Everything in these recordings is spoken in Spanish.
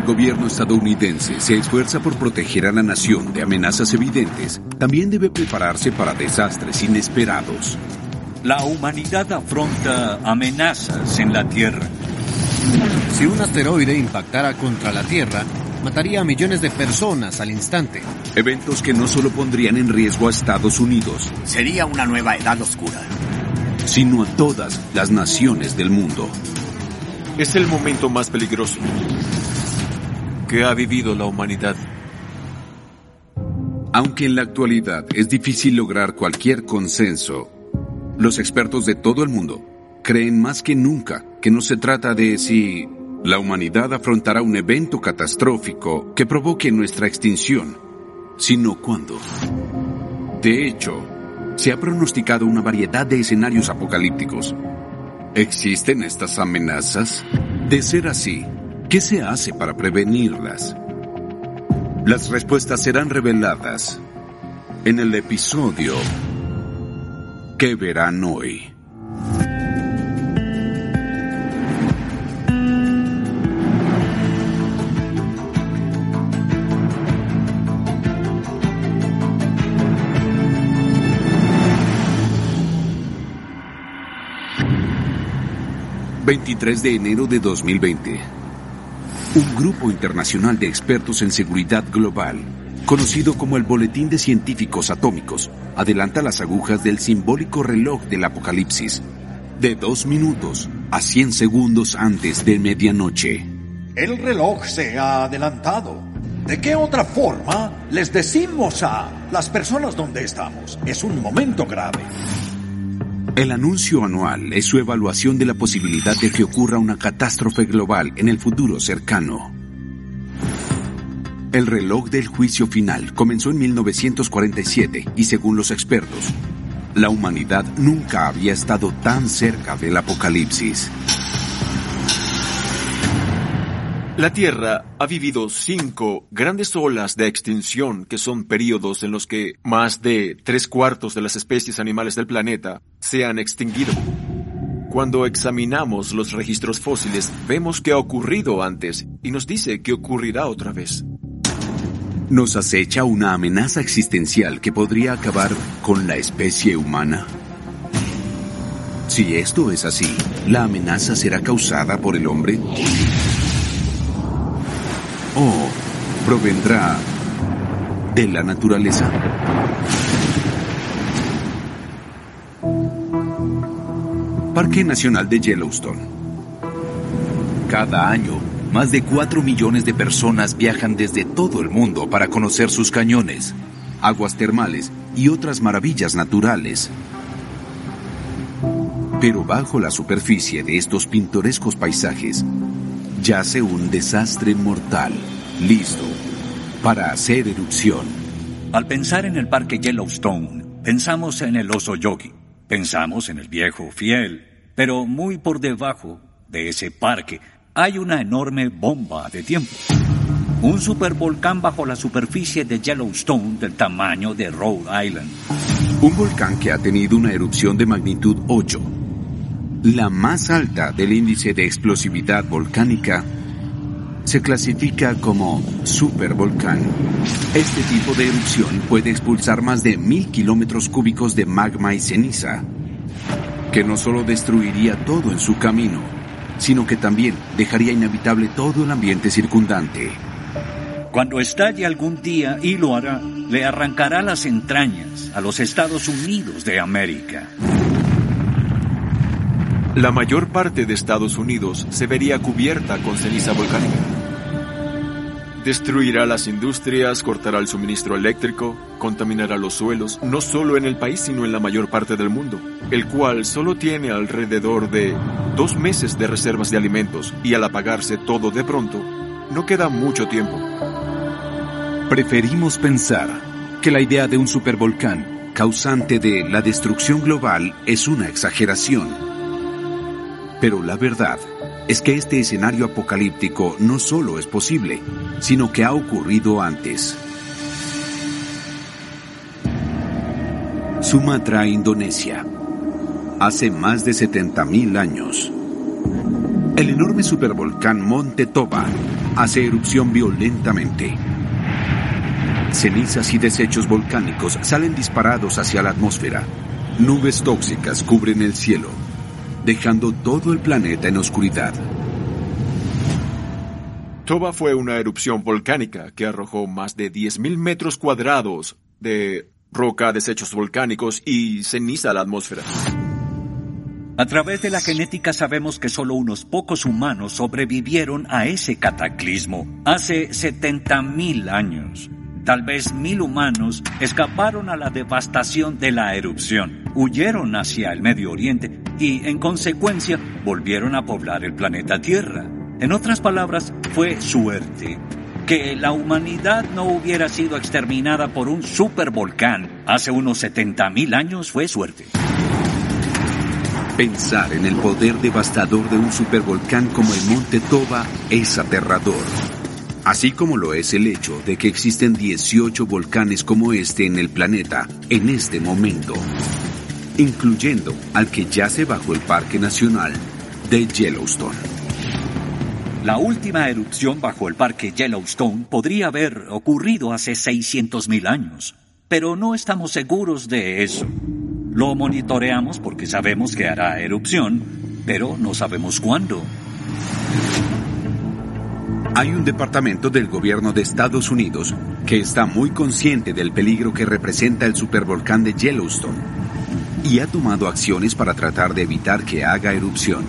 El gobierno estadounidense se esfuerza por proteger a la nación de amenazas evidentes. También debe prepararse para desastres inesperados. La humanidad afronta amenazas en la Tierra. Si un asteroide impactara contra la Tierra, mataría a millones de personas al instante. Eventos que no solo pondrían en riesgo a Estados Unidos, Sería una nueva edad oscura. sino a todas las naciones del mundo. Es el momento más peligroso que ha vivido la humanidad. Aunque en la actualidad es difícil lograr cualquier consenso, los expertos de todo el mundo creen más que nunca que no se trata de si la humanidad afrontará un evento catastrófico que provoque nuestra extinción, sino cuándo. De hecho, se ha pronosticado una variedad de escenarios apocalípticos. ¿Existen estas amenazas? De ser así, ¿qué se hace para prevenirlas? Las respuestas serán reveladas en el episodio que verán hoy. ...23 de enero de 2020... Un grupo internacional de expertos en seguridad global, conocido como el Boletín de Científicos Atómicos, adelanta las agujas del simbólico reloj del apocalipsis, de dos minutos a 100 segundos antes de medianoche. El reloj se ha adelantado. ¿De qué otra forma les decimos a las personas donde estamos? Es un momento grave. El anuncio anual es su evaluación de la posibilidad de que ocurra una catástrofe global en el futuro cercano. El reloj del juicio final comenzó en 1947 y según los expertos, la humanidad nunca había estado tan cerca del apocalipsis. La Tierra ha vivido cinco grandes olas de extinción que son periodos en los que más de tres cuartos de las especies animales del planeta se han extinguido. Cuando examinamos los registros fósiles, vemos que ha ocurrido antes y nos dice que ocurrirá otra vez. ¿Nos acecha una amenaza existencial que podría acabar con la especie humana? Si esto es así, ¿la amenaza será causada por el hombre? ¿O provendrá de la naturaleza? Parque Nacional de Yellowstone. Cada año, más de 4 millones de personas viajan desde todo el mundo para conocer sus cañones, aguas termales y otras maravillas naturales. Pero bajo la superficie de estos pintorescos paisajes yace un desastre mortal, listo para hacer erupción. Al pensar en el parque Yellowstone, pensamos en el oso yogi, pensamos en el viejo fiel, pero muy por debajo de ese parque hay una enorme bomba de tiempo. Un supervolcán bajo la superficie de Yellowstone del tamaño de Rhode Island. Un volcán que ha tenido una erupción de magnitud 8, la más alta del índice de explosividad volcánica, se clasifica como supervolcán. Este tipo de erupción puede expulsar más de mil kilómetros cúbicos de magma y ceniza, que no solo destruiría todo en su camino, sino que también dejaría inhabitable todo el ambiente circundante. Cuando estalle algún día, y lo hará, le arrancará las entrañas a los Estados Unidos de América. La mayor parte de Estados Unidos se vería cubierta con ceniza volcánica. Destruirá las industrias, cortará el suministro eléctrico, contaminará los suelos, no solo en el país, sino en la mayor parte del mundo, el cual solo tiene alrededor de dos meses de reservas de alimentos y al apagarse todo de pronto, no queda mucho tiempo. Preferimos pensar que la idea de un supervolcán causante de la destrucción global es una exageración. Pero la verdad es que este escenario apocalíptico no solo es posible, sino que ha ocurrido antes. Sumatra, Indonesia. Hace más de 70.000 años. El enorme supervolcán Monte Toba hace erupción violentamente. Cenizas y desechos volcánicos salen disparados hacia la atmósfera. Nubes tóxicas cubren el cielo, dejando todo el planeta en oscuridad. Toba fue una erupción volcánica que arrojó más de 10.000 metros cuadrados de roca, desechos volcánicos y ceniza a la atmósfera. A través de la genética sabemos que solo unos pocos humanos sobrevivieron a ese cataclismo hace 70.000 años. Tal vez mil humanos escaparon a la devastación de la erupción, huyeron hacia el Medio Oriente y, en consecuencia, volvieron a poblar el planeta Tierra. En otras palabras, fue suerte. Que la humanidad no hubiera sido exterminada por un supervolcán hace unos 70.000 años fue suerte. Pensar en el poder devastador de un supervolcán como el Monte Toba es aterrador. Así como lo es el hecho de que existen 18 volcanes como este en el planeta en este momento, incluyendo al que yace bajo el Parque Nacional de Yellowstone. La última erupción bajo el Parque Yellowstone podría haber ocurrido hace 600.000 años, pero no estamos seguros de eso. Lo monitoreamos porque sabemos que hará erupción, pero no sabemos cuándo. Hay un departamento del gobierno de Estados Unidos que está muy consciente del peligro que representa el supervolcán de Yellowstone y ha tomado acciones para tratar de evitar que haga erupción.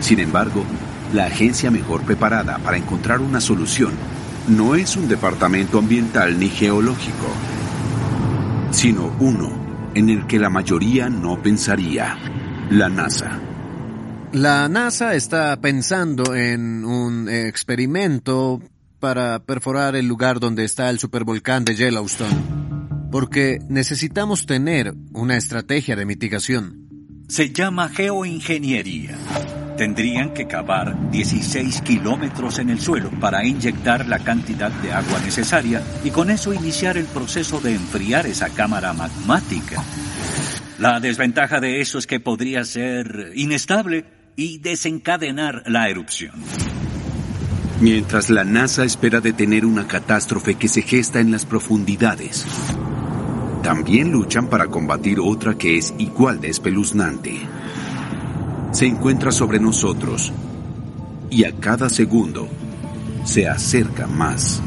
Sin embargo, la agencia mejor preparada para encontrar una solución no es un departamento ambiental ni geológico, sino uno en el que la mayoría no pensaría, la NASA. La NASA está pensando en un experimento para perforar el lugar donde está el supervolcán de Yellowstone, porque necesitamos tener una estrategia de mitigación. Se llama geoingeniería. Tendrían que cavar 16 kilómetros en el suelo para inyectar la cantidad de agua necesaria y con eso iniciar el proceso de enfriar esa cámara magmática. La desventaja de eso es que podría ser inestable y desencadenar la erupción. Mientras la NASA espera detener una catástrofe que se gesta en las profundidades, también luchan para combatir otra que es igual de espeluznante se encuentra sobre nosotros y a cada segundo se acerca más.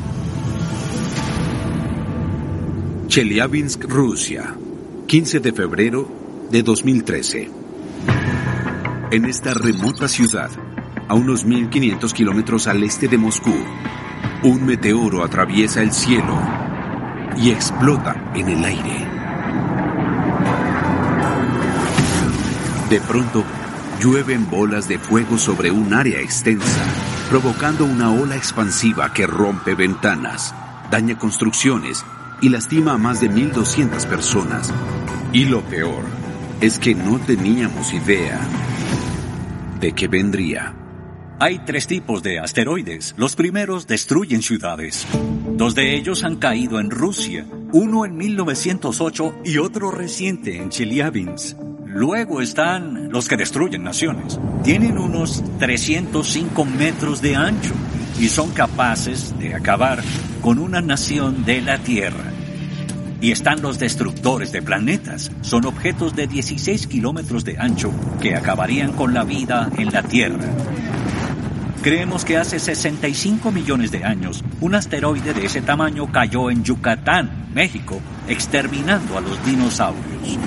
Chelyabinsk, Rusia, 15 de febrero de 2013. En esta remota ciudad, a unos 1500 kilómetros al este de Moscú, un meteoro atraviesa el cielo y explota en el aire. De pronto, llueven bolas de fuego sobre un área extensa, provocando una ola expansiva que rompe ventanas, daña construcciones y lastima a más de 1.200 personas. Y lo peor es que no teníamos idea de que vendría. Hay tres tipos de asteroides. Los primeros destruyen ciudades. Dos de ellos han caído en Rusia, uno en 1908 y otro reciente en Chelyabinsk. Luego están los que destruyen naciones. Tienen unos 305 metros de ancho y son capaces de acabar con una nación de la Tierra. Y están los destructores de planetas. Son objetos de 16 kilómetros de ancho que acabarían con la vida en la Tierra. Creemos que hace 65 millones de años, un asteroide de ese tamaño cayó en Yucatán, México, exterminando a los dinosaurios.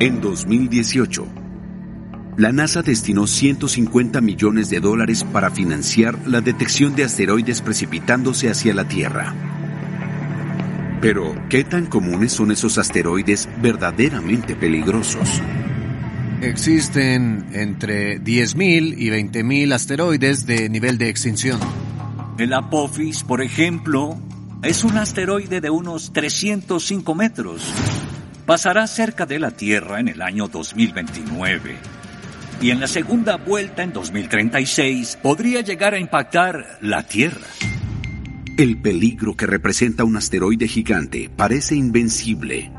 En 2018, la NASA destinó 150 millones de dólares para financiar la detección de asteroides precipitándose hacia la Tierra. Pero, ¿qué tan comunes son esos asteroides verdaderamente peligrosos? Existen entre 10.000 y 20.000 asteroides de nivel de extinción. El Apophis, por ejemplo, es un asteroide de unos 305 metros. Pasará cerca de la Tierra en el año 2029. Y en la segunda vuelta en 2036 podría llegar a impactar la Tierra. El peligro que representa un asteroide gigante parece invencible,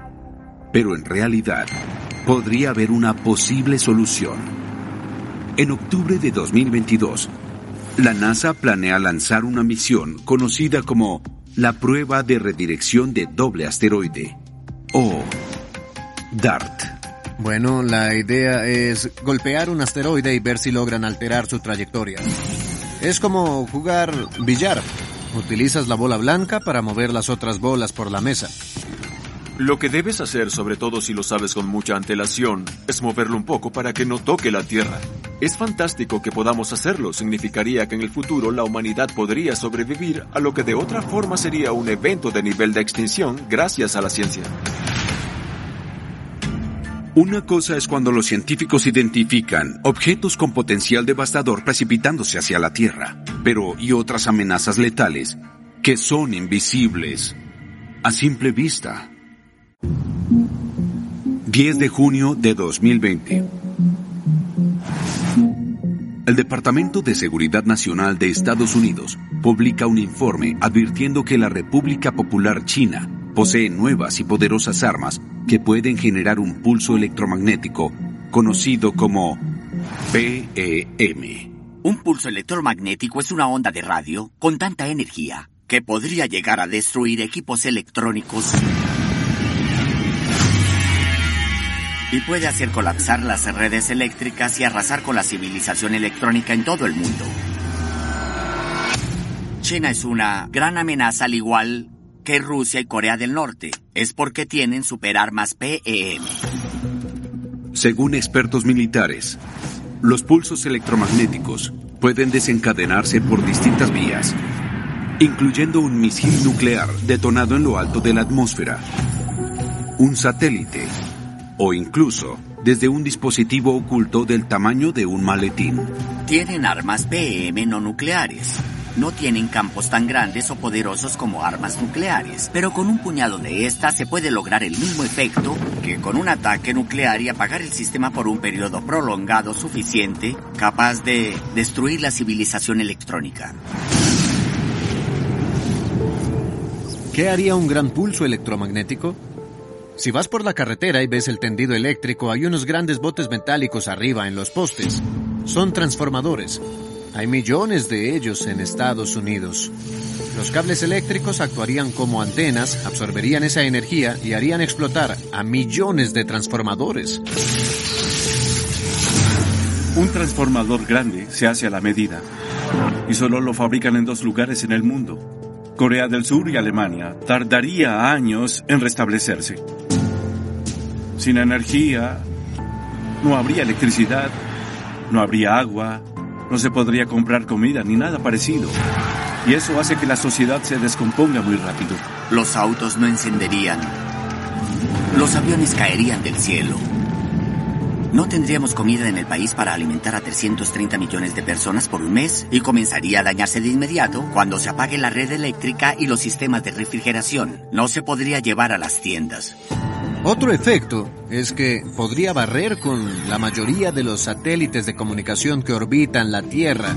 pero en realidad podría haber una posible solución. En octubre de 2022, la NASA planea lanzar una misión conocida como la prueba de redirección de doble asteroide, o DART. Bueno, la idea es golpear un asteroide y ver si logran alterar su trayectoria. Es como jugar billar. Utilizas la bola blanca para mover las otras bolas por la mesa. Lo que debes hacer, sobre todo si lo sabes con mucha antelación, es moverlo un poco para que no toque la Tierra. Es fantástico que podamos hacerlo, significaría que en el futuro la humanidad podría sobrevivir a lo que de otra forma sería un evento de nivel de extinción gracias a la ciencia. Una cosa es cuando los científicos identifican objetos con potencial devastador precipitándose hacia la Tierra, pero y otras amenazas letales que son invisibles a simple vista. 10 de junio de 2020. El Departamento de Seguridad Nacional de Estados Unidos publica un informe advirtiendo que la República Popular China posee nuevas y poderosas armas que pueden generar un pulso electromagnético conocido como PEM. Un pulso electromagnético es una onda de radio con tanta energía que podría llegar a destruir equipos electrónicos y puede hacer colapsar las redes eléctricas y arrasar con la civilización electrónica en todo el mundo. China es una gran amenaza al igual que Rusia y Corea del Norte. Es porque tienen superarmas PEM. Según expertos militares, los pulsos electromagnéticos pueden desencadenarse por distintas vías, incluyendo un misil nuclear detonado en lo alto de la atmósfera, un satélite o incluso desde un dispositivo oculto del tamaño de un maletín. Tienen armas PM no nucleares. No tienen campos tan grandes o poderosos como armas nucleares, pero con un puñado de estas se puede lograr el mismo efecto que con un ataque nuclear y apagar el sistema por un periodo prolongado suficiente capaz de destruir la civilización electrónica. ¿Qué haría un gran pulso electromagnético? Si vas por la carretera y ves el tendido eléctrico, hay unos grandes botes metálicos arriba en los postes. Son transformadores. Hay millones de ellos en Estados Unidos. Los cables eléctricos actuarían como antenas, absorberían esa energía y harían explotar a millones de transformadores. Un transformador grande se hace a la medida y solo lo fabrican en dos lugares en el mundo. Corea del Sur y Alemania tardaría años en restablecerse. Sin energía, no habría electricidad, no habría agua, no se podría comprar comida ni nada parecido. Y eso hace que la sociedad se descomponga muy rápido. Los autos no encenderían. Los aviones caerían del cielo. No tendríamos comida en el país para alimentar a 330 millones de personas por un mes y comenzaría a dañarse de inmediato cuando se apague la red eléctrica y los sistemas de refrigeración. No se podría llevar a las tiendas. Otro efecto es que podría barrer con la mayoría de los satélites de comunicación que orbitan la Tierra.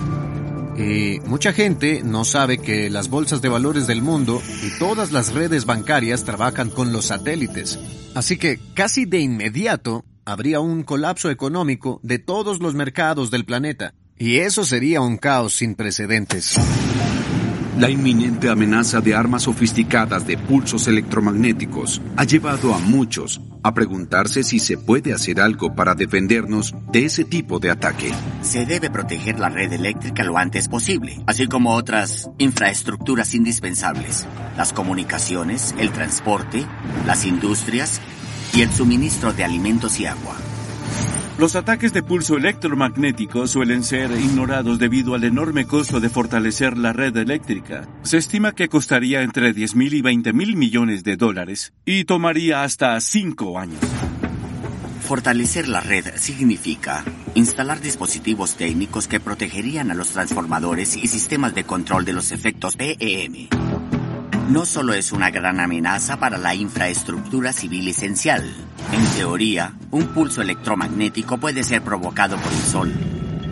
Y mucha gente no sabe que las bolsas de valores del mundo y todas las redes bancarias trabajan con los satélites. Así que casi de inmediato habría un colapso económico de todos los mercados del planeta. Y eso sería un caos sin precedentes. La inminente amenaza de armas sofisticadas de pulsos electromagnéticos ha llevado a muchos a preguntarse si se puede hacer algo para defendernos de ese tipo de ataque. Se debe proteger la red eléctrica lo antes posible, así como otras infraestructuras indispensables, las comunicaciones, el transporte, las industrias y el suministro de alimentos y agua. Los ataques de pulso electromagnético suelen ser ignorados debido al enorme costo de fortalecer la red eléctrica. Se estima que costaría entre 10 mil y 20 mil millones de dólares y tomaría hasta 5 años. Fortalecer la red significa instalar dispositivos técnicos que protegerían a los transformadores y sistemas de control de los efectos PEM. No solo es una gran amenaza para la infraestructura civil esencial. En teoría, un pulso electromagnético puede ser provocado por el Sol,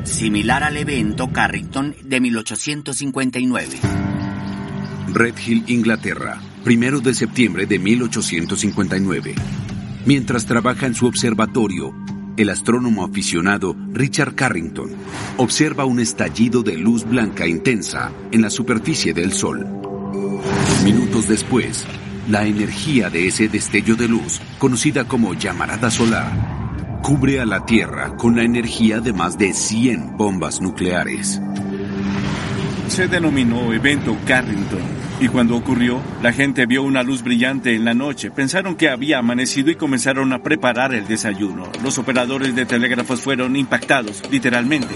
similar al evento Carrington de 1859. Red Hill, Inglaterra, primero de septiembre de 1859. Mientras trabaja en su observatorio, el astrónomo aficionado Richard Carrington observa un estallido de luz blanca intensa en la superficie del Sol. Minutos después, la energía de ese destello de luz, conocida como llamarada solar, cubre a la Tierra con la energía de más de 100 bombas nucleares. Se denominó evento Carrington y cuando ocurrió, la gente vio una luz brillante en la noche, pensaron que había amanecido y comenzaron a preparar el desayuno. Los operadores de telégrafos fueron impactados, literalmente.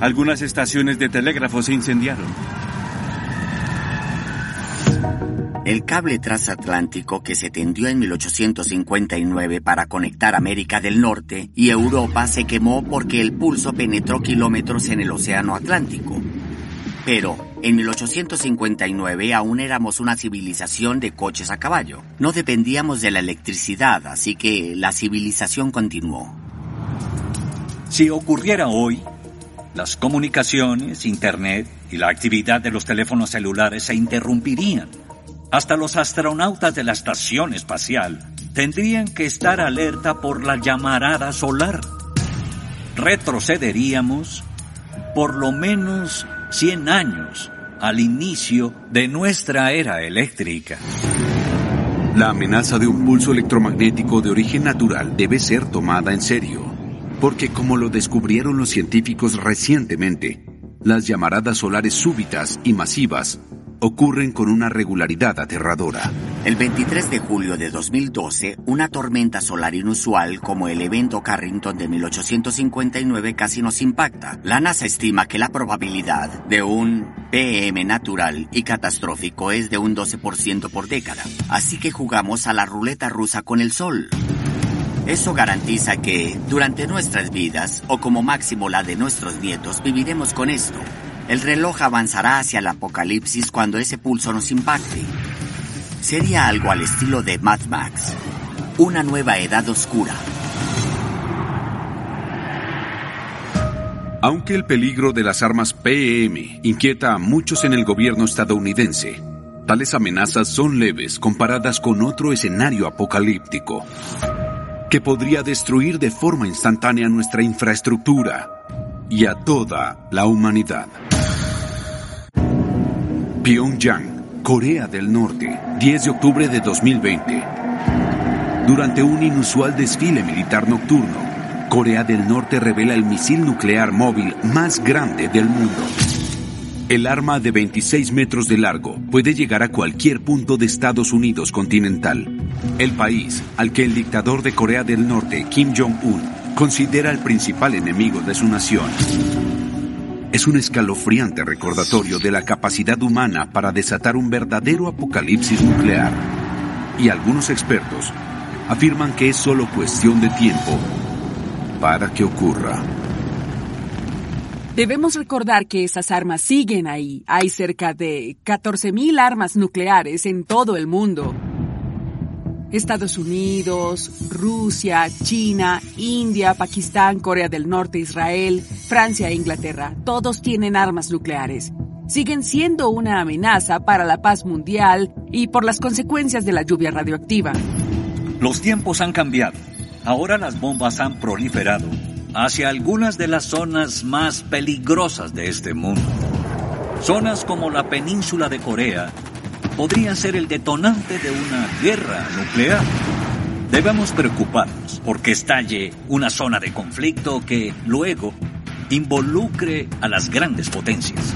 Algunas estaciones de telégrafo se incendiaron. El cable transatlántico que se tendió en 1859 para conectar América del Norte y Europa se quemó porque el pulso penetró kilómetros en el Océano Atlántico. Pero en 1859 aún éramos una civilización de coches a caballo. No dependíamos de la electricidad, así que la civilización continuó. Si ocurriera hoy, las comunicaciones, Internet y la actividad de los teléfonos celulares se interrumpirían. Hasta los astronautas de la estación espacial tendrían que estar alerta por la llamarada solar. Retrocederíamos por lo menos 100 años al inicio de nuestra era eléctrica. La amenaza de un pulso electromagnético de origen natural debe ser tomada en serio, porque como lo descubrieron los científicos recientemente, las llamaradas solares súbitas y masivas ocurren con una regularidad aterradora. El 23 de julio de 2012, una tormenta solar inusual como el evento Carrington de 1859 casi nos impacta. La NASA estima que la probabilidad de un PM natural y catastrófico es de un 12% por década. Así que jugamos a la ruleta rusa con el Sol. Eso garantiza que, durante nuestras vidas, o como máximo la de nuestros nietos, viviremos con esto. El reloj avanzará hacia el apocalipsis cuando ese pulso nos impacte. Sería algo al estilo de Mad Max. Una nueva edad oscura. Aunque el peligro de las armas PEM inquieta a muchos en el gobierno estadounidense, tales amenazas son leves comparadas con otro escenario apocalíptico que podría destruir de forma instantánea nuestra infraestructura y a toda la humanidad. Pyongyang, Corea del Norte, 10 de octubre de 2020. Durante un inusual desfile militar nocturno, Corea del Norte revela el misil nuclear móvil más grande del mundo. El arma de 26 metros de largo puede llegar a cualquier punto de Estados Unidos continental, el país al que el dictador de Corea del Norte, Kim Jong-un, considera el principal enemigo de su nación es un escalofriante recordatorio de la capacidad humana para desatar un verdadero apocalipsis nuclear. Y algunos expertos afirman que es solo cuestión de tiempo para que ocurra. Debemos recordar que esas armas siguen ahí. Hay cerca de 14.000 armas nucleares en todo el mundo. Estados Unidos, Rusia, China, India, Pakistán, Corea del Norte, Israel, Francia e Inglaterra, todos tienen armas nucleares. Siguen siendo una amenaza para la paz mundial y por las consecuencias de la lluvia radioactiva. Los tiempos han cambiado. Ahora las bombas han proliferado hacia algunas de las zonas más peligrosas de este mundo. Zonas como la península de Corea podría ser el detonante de una guerra nuclear. Debemos preocuparnos porque estalle una zona de conflicto que luego involucre a las grandes potencias.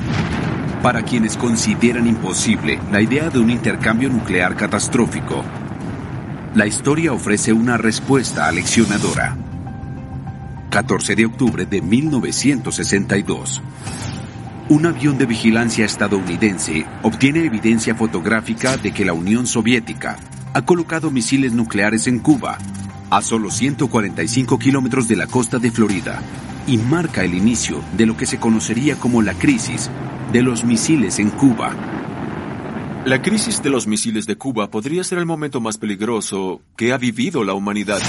Para quienes consideran imposible la idea de un intercambio nuclear catastrófico, la historia ofrece una respuesta aleccionadora. 14 de octubre de 1962 un avión de vigilancia estadounidense obtiene evidencia fotográfica de que la Unión Soviética ha colocado misiles nucleares en Cuba a solo 145 kilómetros de la costa de Florida, y marca el inicio de lo que se conocería como la crisis de los misiles en Cuba. La crisis de los misiles de Cuba podría ser el momento más peligroso que ha vivido la humanidad.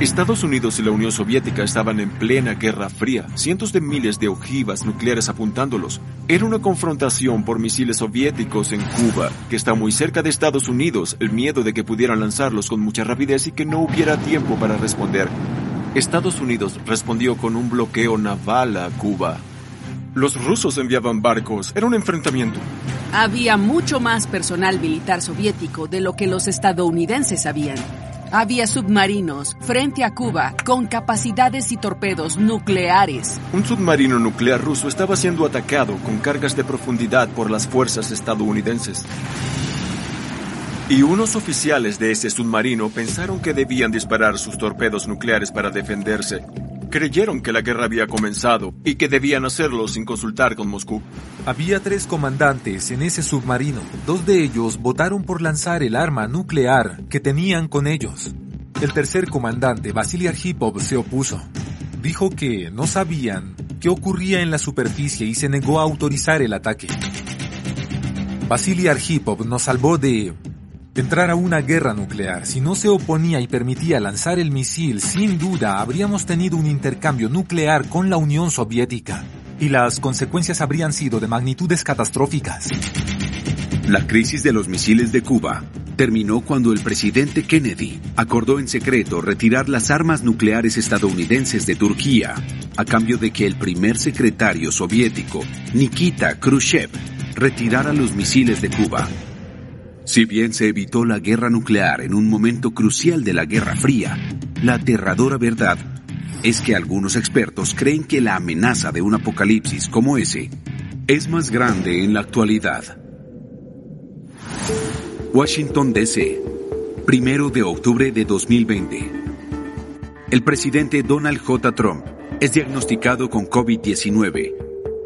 Estados Unidos y la Unión Soviética estaban en plena Guerra Fría, cientos de miles de ojivas nucleares apuntándolos. Era una confrontación por misiles soviéticos en Cuba, que está muy cerca de Estados Unidos, el miedo de que pudieran lanzarlos con mucha rapidez y que no hubiera tiempo para responder. Estados Unidos respondió con un bloqueo naval a Cuba. Los rusos enviaban barcos, era un enfrentamiento. Había mucho más personal militar soviético de lo que los estadounidenses sabían. Había submarinos frente a Cuba con capacidades y torpedos nucleares. Un submarino nuclear ruso estaba siendo atacado con cargas de profundidad por las fuerzas estadounidenses. Y unos oficiales de ese submarino pensaron que debían disparar sus torpedos nucleares para defenderse. Creyeron que la guerra había comenzado y que debían hacerlo sin consultar con Moscú. Había tres comandantes en ese submarino. Dos de ellos votaron por lanzar el arma nuclear que tenían con ellos. El tercer comandante, Vasily Arhipov, se opuso. Dijo que no sabían qué ocurría en la superficie y se negó a autorizar el ataque. Vasily Arhipov nos salvó de entrar a una guerra nuclear. Si no se oponía y permitía lanzar el misil, sin duda habríamos tenido un intercambio nuclear con la Unión Soviética. Y las consecuencias habrían sido de magnitudes catastróficas. La crisis de los misiles de Cuba terminó cuando el presidente Kennedy acordó en secreto retirar las armas nucleares estadounidenses de Turquía, a cambio de que el primer secretario soviético, Nikita Khrushchev, retirara los misiles de Cuba. Si bien se evitó la guerra nuclear en un momento crucial de la Guerra Fría, la aterradora verdad es que algunos expertos creen que la amenaza de un apocalipsis como ese es más grande en la actualidad. Washington, D.C., primero de octubre de 2020. El presidente Donald J. Trump es diagnosticado con COVID-19,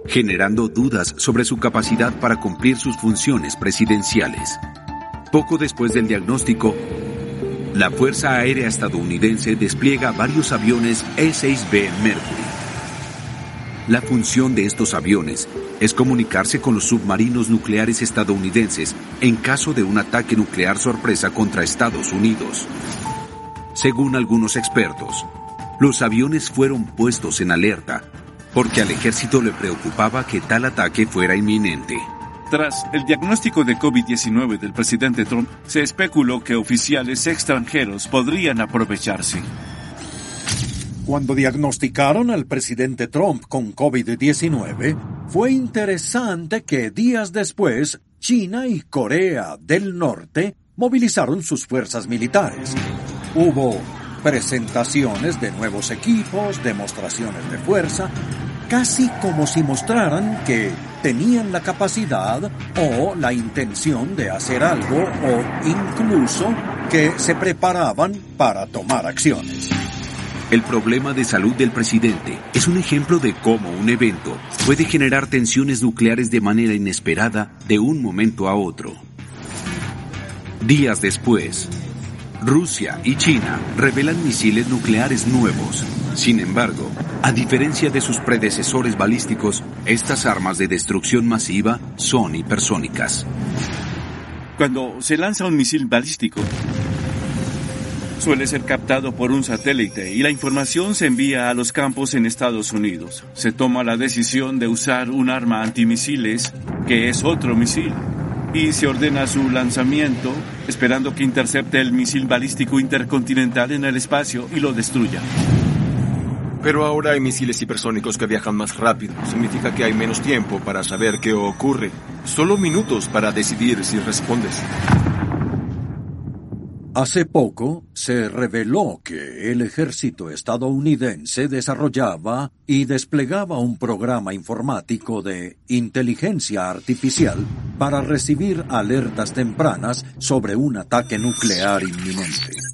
generando dudas sobre su capacidad para cumplir sus funciones presidenciales. Poco después del diagnóstico, la Fuerza Aérea estadounidense despliega varios aviones E-6B Mercury. La función de estos aviones es comunicarse con los submarinos nucleares estadounidenses en caso de un ataque nuclear sorpresa contra Estados Unidos. Según algunos expertos, los aviones fueron puestos en alerta porque al ejército le preocupaba que tal ataque fuera inminente. Tras el diagnóstico de COVID-19 del presidente Trump, se especuló que oficiales extranjeros podrían aprovecharse. Cuando diagnosticaron al presidente Trump con COVID-19, fue interesante que días después China y Corea del Norte movilizaron sus fuerzas militares. Hubo presentaciones de nuevos equipos, demostraciones de fuerza, casi como si mostraran que tenían la capacidad o la intención de hacer algo o incluso que se preparaban para tomar acciones. El problema de salud del presidente es un ejemplo de cómo un evento puede generar tensiones nucleares de manera inesperada de un momento a otro. Días después, Rusia y China revelan misiles nucleares nuevos. Sin embargo, a diferencia de sus predecesores balísticos, estas armas de destrucción masiva son hipersónicas. Cuando se lanza un misil balístico, suele ser captado por un satélite y la información se envía a los campos en Estados Unidos. Se toma la decisión de usar un arma antimisiles, que es otro misil, y se ordena su lanzamiento esperando que intercepte el misil balístico intercontinental en el espacio y lo destruya. Pero ahora hay misiles hipersónicos que viajan más rápido. Significa que hay menos tiempo para saber qué ocurre. Solo minutos para decidir si respondes. Hace poco se reveló que el ejército estadounidense desarrollaba y desplegaba un programa informático de inteligencia artificial para recibir alertas tempranas sobre un ataque nuclear inminente.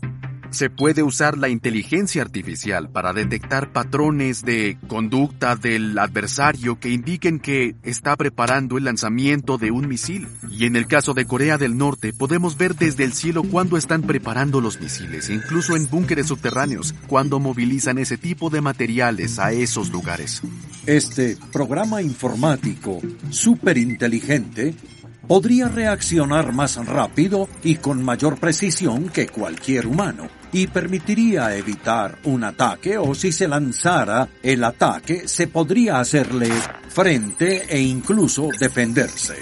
Se puede usar la inteligencia artificial para detectar patrones de conducta del adversario que indiquen que está preparando el lanzamiento de un misil. Y en el caso de Corea del Norte, podemos ver desde el cielo cuándo están preparando los misiles, incluso en búnkeres subterráneos, cuando movilizan ese tipo de materiales a esos lugares. Este programa informático superinteligente podría reaccionar más rápido y con mayor precisión que cualquier humano y permitiría evitar un ataque o si se lanzara el ataque se podría hacerle frente e incluso defenderse.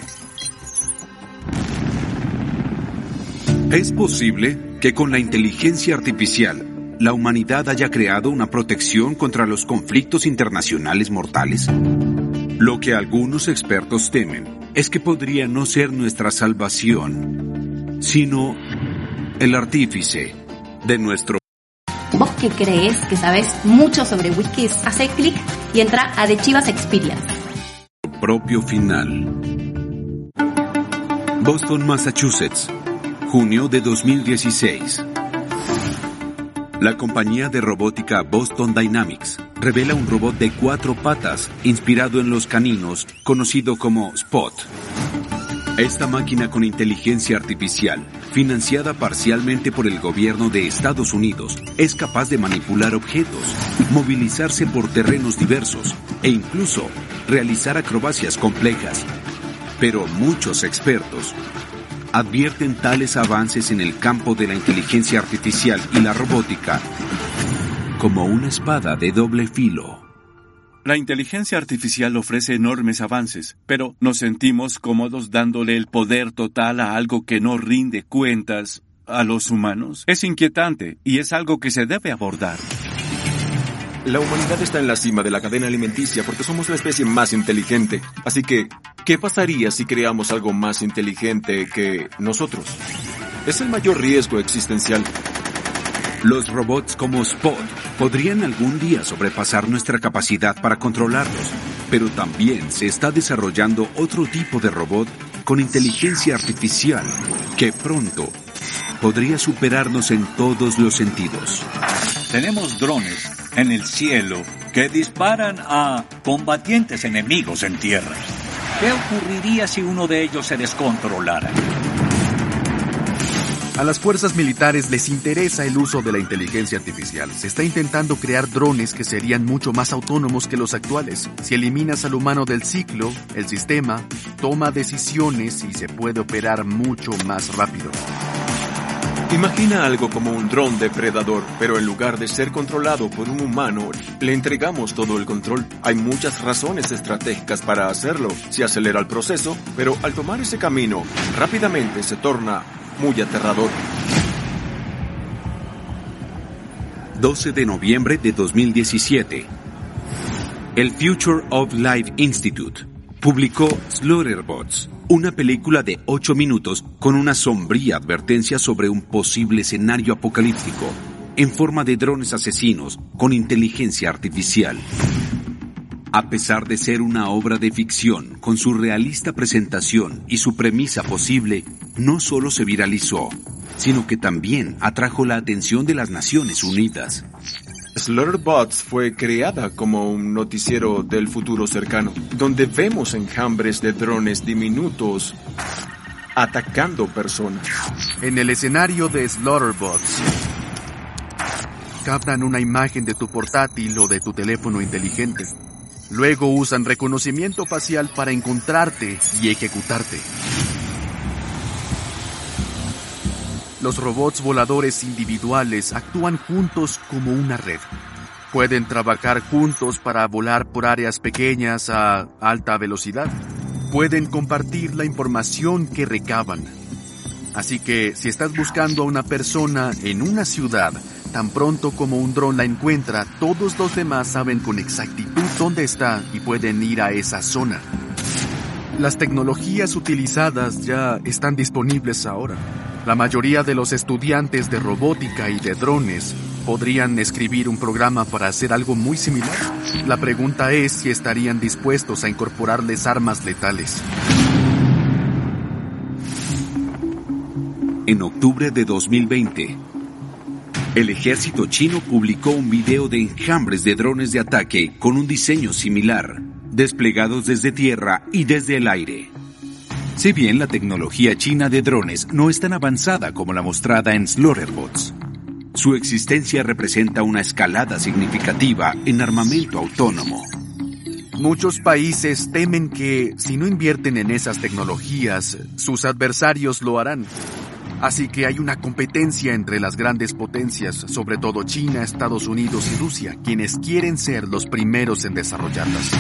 Es posible que con la inteligencia artificial la humanidad haya creado una protección contra los conflictos internacionales mortales. Lo que algunos expertos temen es que podría no ser nuestra salvación, sino el artífice de nuestro Vos que crees que sabes mucho sobre whiskies, hace clic y entra a The Chivas Experience. propio final. Boston, Massachusetts, junio de 2016. La compañía de robótica Boston Dynamics revela un robot de cuatro patas inspirado en los caninos conocido como Spot. Esta máquina con inteligencia artificial, financiada parcialmente por el gobierno de Estados Unidos, es capaz de manipular objetos, movilizarse por terrenos diversos e incluso realizar acrobacias complejas. Pero muchos expertos advierten tales avances en el campo de la inteligencia artificial y la robótica como una espada de doble filo. La inteligencia artificial ofrece enormes avances, pero nos sentimos cómodos dándole el poder total a algo que no rinde cuentas a los humanos. Es inquietante y es algo que se debe abordar. La humanidad está en la cima de la cadena alimenticia porque somos la especie más inteligente. Así que, ¿qué pasaría si creamos algo más inteligente que nosotros? Es el mayor riesgo existencial. Los robots como Spot podrían algún día sobrepasar nuestra capacidad para controlarlos, pero también se está desarrollando otro tipo de robot con inteligencia artificial que pronto podría superarnos en todos los sentidos. Tenemos drones en el cielo que disparan a combatientes enemigos en tierra. ¿Qué ocurriría si uno de ellos se descontrolara? A las fuerzas militares les interesa el uso de la inteligencia artificial. Se está intentando crear drones que serían mucho más autónomos que los actuales. Si eliminas al humano del ciclo, el sistema toma decisiones y se puede operar mucho más rápido. Imagina algo como un dron depredador, pero en lugar de ser controlado por un humano, le entregamos todo el control. Hay muchas razones estratégicas para hacerlo. Se acelera el proceso, pero al tomar ese camino, rápidamente se torna muy aterrador. 12 de noviembre de 2017. El Future of Life Institute publicó Slaughterbots, una película de 8 minutos con una sombría advertencia sobre un posible escenario apocalíptico en forma de drones asesinos con inteligencia artificial. A pesar de ser una obra de ficción, con su realista presentación y su premisa posible, no solo se viralizó, sino que también atrajo la atención de las Naciones Unidas. Slaughterbots fue creada como un noticiero del futuro cercano, donde vemos enjambres de drones diminutos atacando personas. En el escenario de Slaughterbots, captan una imagen de tu portátil o de tu teléfono inteligente. Luego usan reconocimiento facial para encontrarte y ejecutarte. Los robots voladores individuales actúan juntos como una red. Pueden trabajar juntos para volar por áreas pequeñas a alta velocidad. Pueden compartir la información que recaban. Así que si estás buscando a una persona en una ciudad, tan pronto como un dron la encuentra, todos los demás saben con exactitud dónde está y pueden ir a esa zona. Las tecnologías utilizadas ya están disponibles ahora. La mayoría de los estudiantes de robótica y de drones podrían escribir un programa para hacer algo muy similar. La pregunta es si estarían dispuestos a incorporarles armas letales. En octubre de 2020, El ejército chino publicó un video de enjambres de drones de ataque con un diseño similar, desplegados desde tierra y desde el aire. Si bien la tecnología china de drones no es tan avanzada como la mostrada en Slaughterbots, su existencia representa una escalada significativa en armamento autónomo. Muchos países temen que, si no invierten en esas tecnologías, sus adversarios lo harán. Así que hay una competencia entre las grandes potencias, sobre todo China, Estados Unidos y Rusia, quienes quieren ser los primeros en desarrollarlas.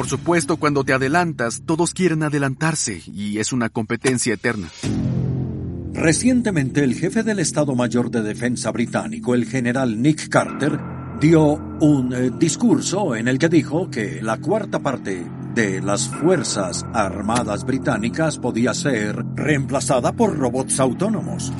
Por supuesto, cuando te adelantas, todos quieren adelantarse y es una competencia eterna. Recientemente el jefe del Estado Mayor de Defensa británico, el general Nick Carter, dio un eh, discurso en el que dijo que la cuarta parte de las Fuerzas Armadas británicas podía ser reemplazada por robots autónomos.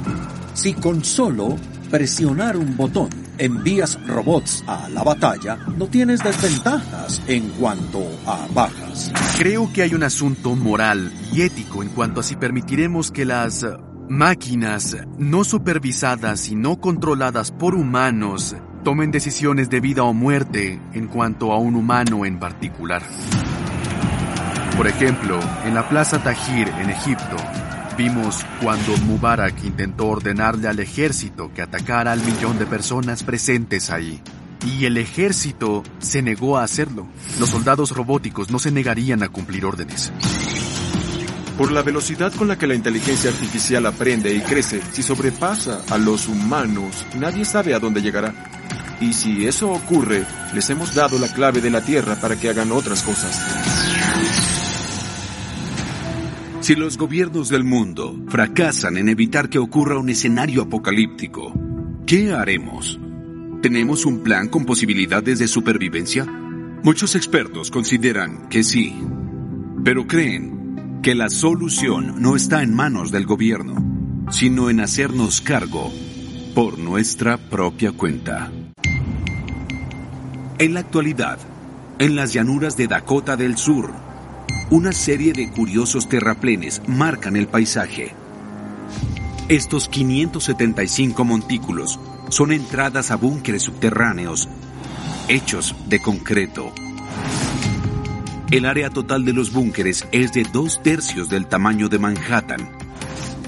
Si con solo presionar un botón envías robots a la batalla, no tienes desventajas en cuanto a bajas. Creo que hay un asunto moral y ético en cuanto a si permitiremos que las máquinas no supervisadas y no controladas por humanos tomen decisiones de vida o muerte en cuanto a un humano en particular. Por ejemplo, en la Plaza Tahrir en Egipto, vimos cuando Mubarak intentó ordenarle al ejército que atacara al millón de personas presentes ahí. Y el ejército se negó a hacerlo. Los soldados robóticos no se negarían a cumplir órdenes. Por la velocidad con la que la inteligencia artificial aprende y crece, si sobrepasa a los humanos, nadie sabe a dónde llegará. Y si eso ocurre, les hemos dado la clave de la Tierra para que hagan otras cosas. Si los gobiernos del mundo fracasan en evitar que ocurra un escenario apocalíptico, ¿qué haremos? ¿Tenemos un plan con posibilidades de supervivencia? Muchos expertos consideran que sí, pero creen que la solución no está en manos del gobierno, sino en hacernos cargo por nuestra propia cuenta. En la actualidad, en las llanuras de Dakota del Sur, una serie de curiosos terraplenes marcan el paisaje. Estos 575 montículos son entradas a búnkeres subterráneos hechos de concreto. El área total de los búnkeres es de dos tercios del tamaño de Manhattan.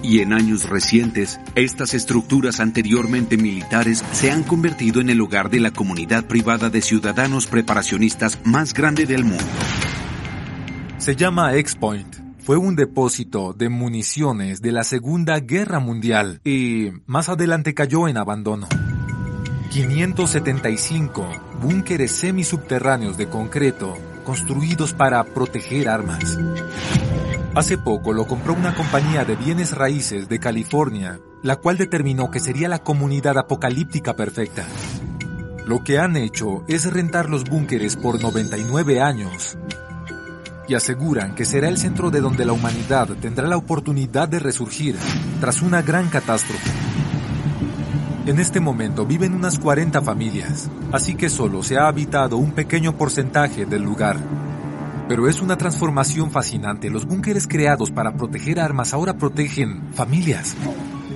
Y en años recientes, estas estructuras anteriormente militares se han convertido en el hogar de la comunidad privada de ciudadanos preparacionistas más grande del mundo. Se llama X-Point. Fue un depósito de municiones de la Segunda Guerra Mundial y más adelante cayó en abandono. 575 búnkeres semisubterráneos de concreto construidos para proteger armas. Hace poco lo compró una compañía de bienes raíces de California, la cual determinó que sería la comunidad apocalíptica perfecta. Lo que han hecho es rentar los búnkeres por 99 años y aseguran que será el centro de donde la humanidad tendrá la oportunidad de resurgir tras una gran catástrofe. En este momento viven unas 40 familias, así que solo se ha habitado un pequeño porcentaje del lugar. Pero es una transformación fascinante. Los búnkeres creados para proteger armas ahora protegen familias.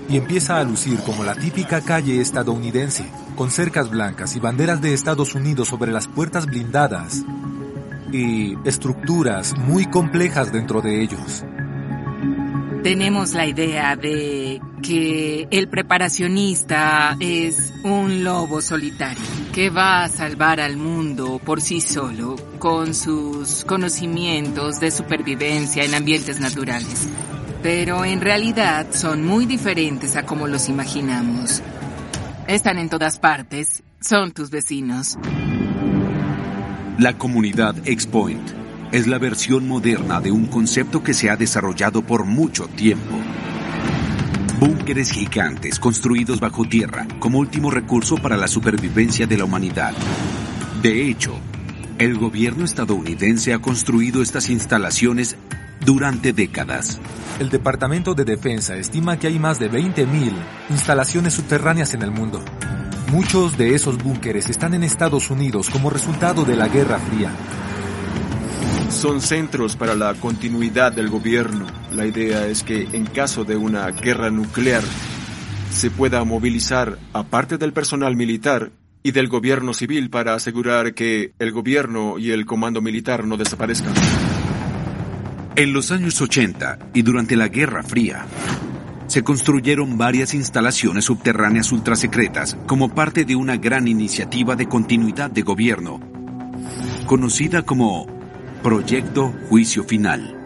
Y empieza a lucir como la típica calle estadounidense, con cercas blancas y banderas de Estados Unidos sobre las puertas blindadas y estructuras muy complejas dentro de ellos. Tenemos la idea de que el preparacionista es un lobo solitario que va a salvar al mundo por sí solo con sus conocimientos de supervivencia en ambientes naturales. Pero en realidad son muy diferentes a como los imaginamos. Están en todas partes, son tus vecinos. La comunidad X-Point es la versión moderna de un concepto que se ha desarrollado por mucho tiempo. Búnkeres gigantes construidos bajo tierra como último recurso para la supervivencia de la humanidad. De hecho, el gobierno estadounidense ha construido estas instalaciones durante décadas. El Departamento de Defensa estima que hay más de 20.000 instalaciones subterráneas en el mundo. Muchos de esos búnkeres están en Estados Unidos como resultado de la Guerra Fría. Son centros para la continuidad del gobierno. La idea es que en caso de una guerra nuclear, se pueda movilizar a parte del personal militar y del gobierno civil para asegurar que el gobierno y el comando militar no desaparezcan. En los años 80 y durante la Guerra Fría, se construyeron varias instalaciones subterráneas ultrasecretas como parte de una gran iniciativa de continuidad de gobierno, conocida como Proyecto Juicio Final.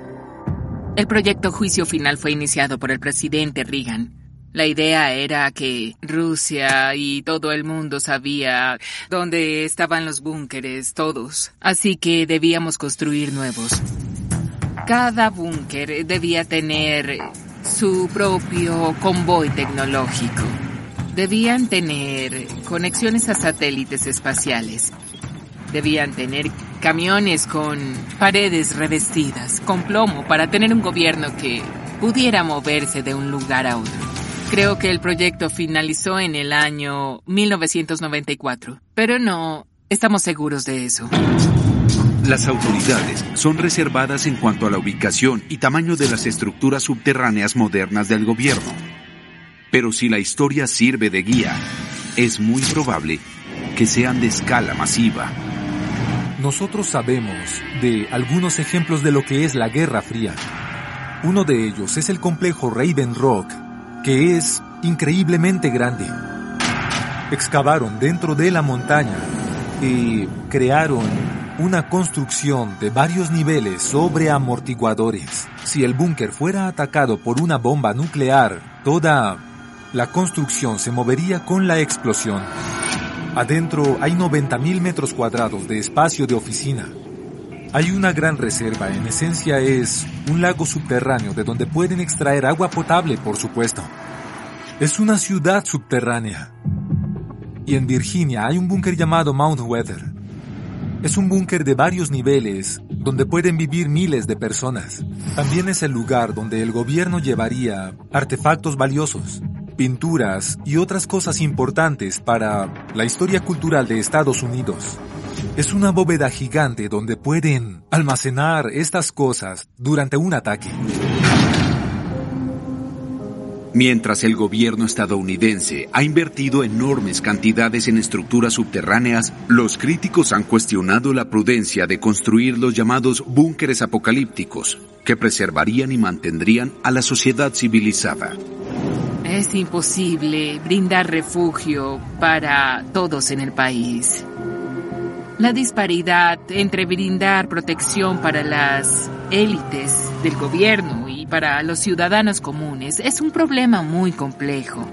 El proyecto Juicio Final fue iniciado por el presidente Reagan. La idea era que Rusia y todo el mundo sabía dónde estaban los búnkeres, todos. Así que debíamos construir nuevos. Cada búnker debía tener su propio convoy tecnológico. Debían tener conexiones a satélites espaciales. Debían tener camiones con paredes revestidas, con plomo, para tener un gobierno que pudiera moverse de un lugar a otro. Creo que el proyecto finalizó en el año 1994, pero no estamos seguros de eso. Las autoridades son reservadas en cuanto a la ubicación y tamaño de las estructuras subterráneas modernas del gobierno. Pero si la historia sirve de guía, es muy probable que sean de escala masiva. Nosotros sabemos de algunos ejemplos de lo que es la Guerra Fría. Uno de ellos es el complejo Raven Rock, que es increíblemente grande. Excavaron dentro de la montaña y crearon una construcción de varios niveles sobre amortiguadores. Si el búnker fuera atacado por una bomba nuclear, toda la construcción se movería con la explosión. Adentro hay 90.000 metros cuadrados de espacio de oficina. Hay una gran reserva, en esencia es un lago subterráneo de donde pueden extraer agua potable, por supuesto. Es una ciudad subterránea. Y en Virginia hay un búnker llamado Mount Weather. Es un búnker de varios niveles donde pueden vivir miles de personas. También es el lugar donde el gobierno llevaría artefactos valiosos, pinturas y otras cosas importantes para la historia cultural de Estados Unidos. Es una bóveda gigante donde pueden almacenar estas cosas durante un ataque. Mientras el gobierno estadounidense ha invertido enormes cantidades en estructuras subterráneas, los críticos han cuestionado la prudencia de construir los llamados búnkeres apocalípticos, que preservarían y mantendrían a la sociedad civilizada. Es imposible brindar refugio para todos en el país. La disparidad entre brindar protección para las élites del gobierno y para los ciudadanos comunes es un problema muy complejo.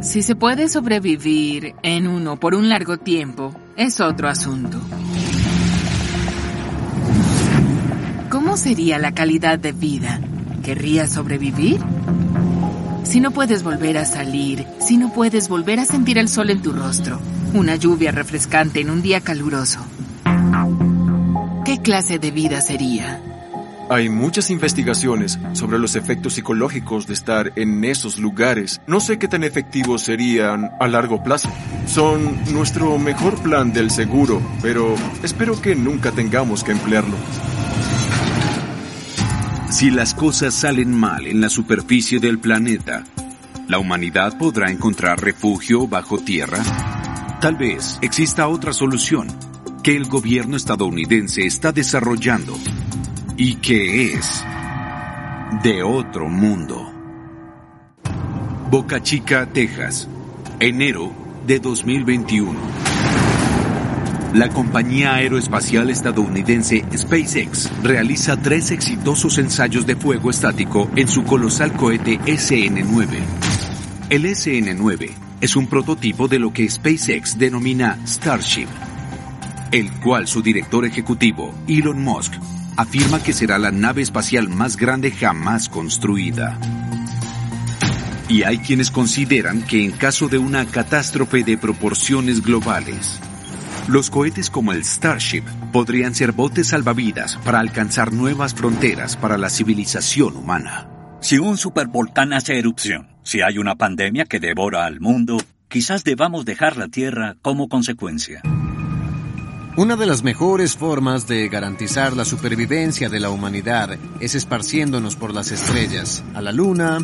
Si se puede sobrevivir en uno por un largo tiempo, es otro asunto. ¿Cómo sería la calidad de vida? ¿Querrías sobrevivir? Si no puedes volver a salir, si no puedes volver a sentir el sol en tu rostro, una lluvia refrescante en un día caluroso, ¿qué clase de vida sería? Hay muchas investigaciones sobre los efectos psicológicos de estar en esos lugares. No sé qué tan efectivos serían a largo plazo. Son nuestro mejor plan del seguro, pero espero que nunca tengamos que emplearlo. Si las cosas salen mal en la superficie del planeta, ¿la humanidad podrá encontrar refugio bajo tierra? Tal vez exista otra solución que el gobierno estadounidense está desarrollando y que es de otro mundo. Boca Chica, Texas, enero de 2021. La compañía aeroespacial estadounidense SpaceX realiza tres exitosos ensayos de fuego estático en su colosal cohete SN-9. El SN-9 es un prototipo de lo que SpaceX denomina Starship, el cual su director ejecutivo, Elon Musk, afirma que será la nave espacial más grande jamás construida. Y hay quienes consideran que en caso de una catástrofe de proporciones globales, los cohetes como el Starship podrían ser botes salvavidas para alcanzar nuevas fronteras para la civilización humana. Si un supervolcán hace erupción, si hay una pandemia que devora al mundo, quizás debamos dejar la Tierra como consecuencia. Una de las mejores formas de garantizar la supervivencia de la humanidad es esparciéndonos por las estrellas, a la Luna,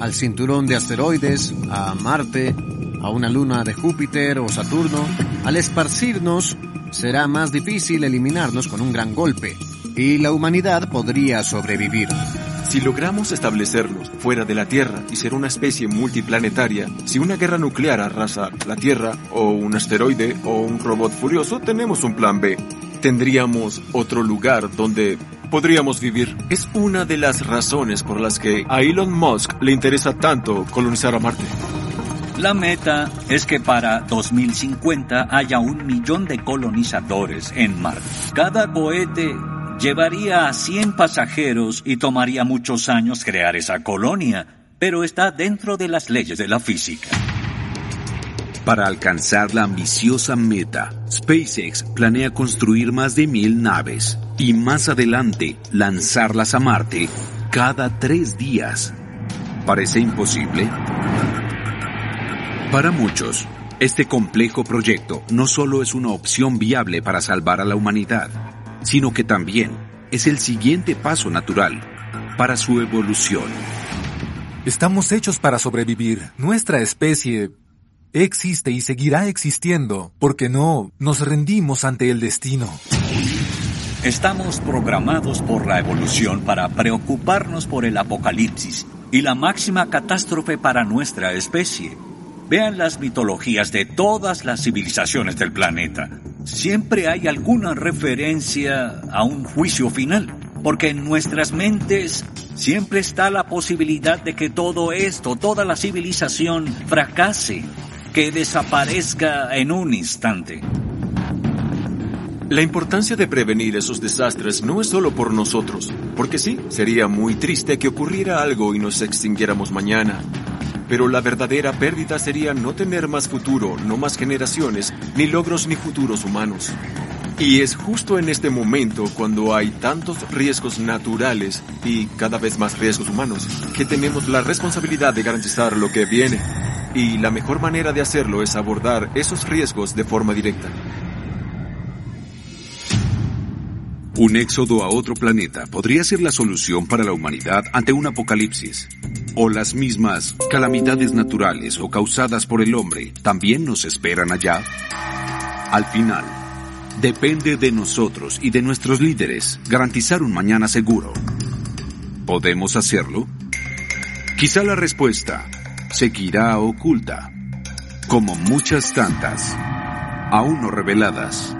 al cinturón de asteroides, a Marte, a una luna de Júpiter o Saturno, al esparcirnos será más difícil eliminarnos con un gran golpe, y la humanidad podría sobrevivir. Si logramos establecernos fuera de la Tierra y ser una especie multiplanetaria, si una guerra nuclear arrasa la Tierra, o un asteroide, o un robot furioso, tenemos un plan B. Tendríamos otro lugar donde podríamos vivir. Es una de las razones por las que a Elon Musk le interesa tanto colonizar a Marte. La meta es que para 2050 haya un millón de colonizadores en Marte. Cada cohete Llevaría a 100 pasajeros y tomaría muchos años crear esa colonia, pero está dentro de las leyes de la física. Para alcanzar la ambiciosa meta, SpaceX planea construir más de mil naves y más adelante lanzarlas a Marte cada tres días. ¿Parece imposible? Para muchos, este complejo proyecto no solo es una opción viable para salvar a la humanidad, sino que también es el siguiente paso natural para su evolución. Estamos hechos para sobrevivir. Nuestra especie existe y seguirá existiendo porque no nos rendimos ante el destino. Estamos programados por la evolución para preocuparnos por el apocalipsis y la máxima catástrofe para nuestra especie. Vean las mitologías de todas las civilizaciones del planeta. Siempre hay alguna referencia a un juicio final, porque en nuestras mentes siempre está la posibilidad de que todo esto, toda la civilización fracase, que desaparezca en un instante. La importancia de prevenir esos desastres no es solo por nosotros, porque sí, sería muy triste que ocurriera algo y nos extinguiéramos mañana, pero la verdadera pérdida sería no tener más futuro, no más generaciones, ni logros ni futuros humanos. Y es justo en este momento, cuando hay tantos riesgos naturales y cada vez más riesgos humanos, que tenemos la responsabilidad de garantizar lo que viene. Y la mejor manera de hacerlo es abordar esos riesgos de forma directa. Un éxodo a otro planeta podría ser la solución para la humanidad ante un apocalipsis. O las mismas calamidades naturales o causadas por el hombre también nos esperan allá. Al final, depende de nosotros y de nuestros líderes garantizar un mañana seguro. ¿Podemos hacerlo? Quizá la respuesta seguirá oculta, como muchas tantas, aún no reveladas.